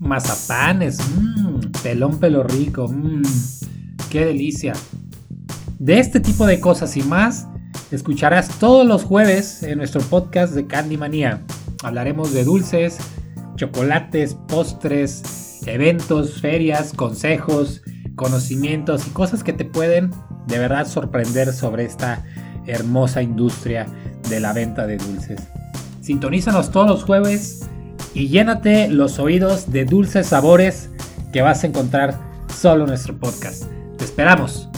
mazapanes, mmm, pelón pelo rico, mmm, qué delicia. De este tipo de cosas y más escucharás todos los jueves en nuestro podcast de Candy Manía. Hablaremos de dulces, chocolates, postres, eventos, ferias, consejos, conocimientos y cosas que te pueden de verdad sorprender sobre esta hermosa industria de la venta de dulces. Sintonízanos todos los jueves y llénate los oídos de dulces sabores que vas a encontrar solo en nuestro podcast. Te esperamos.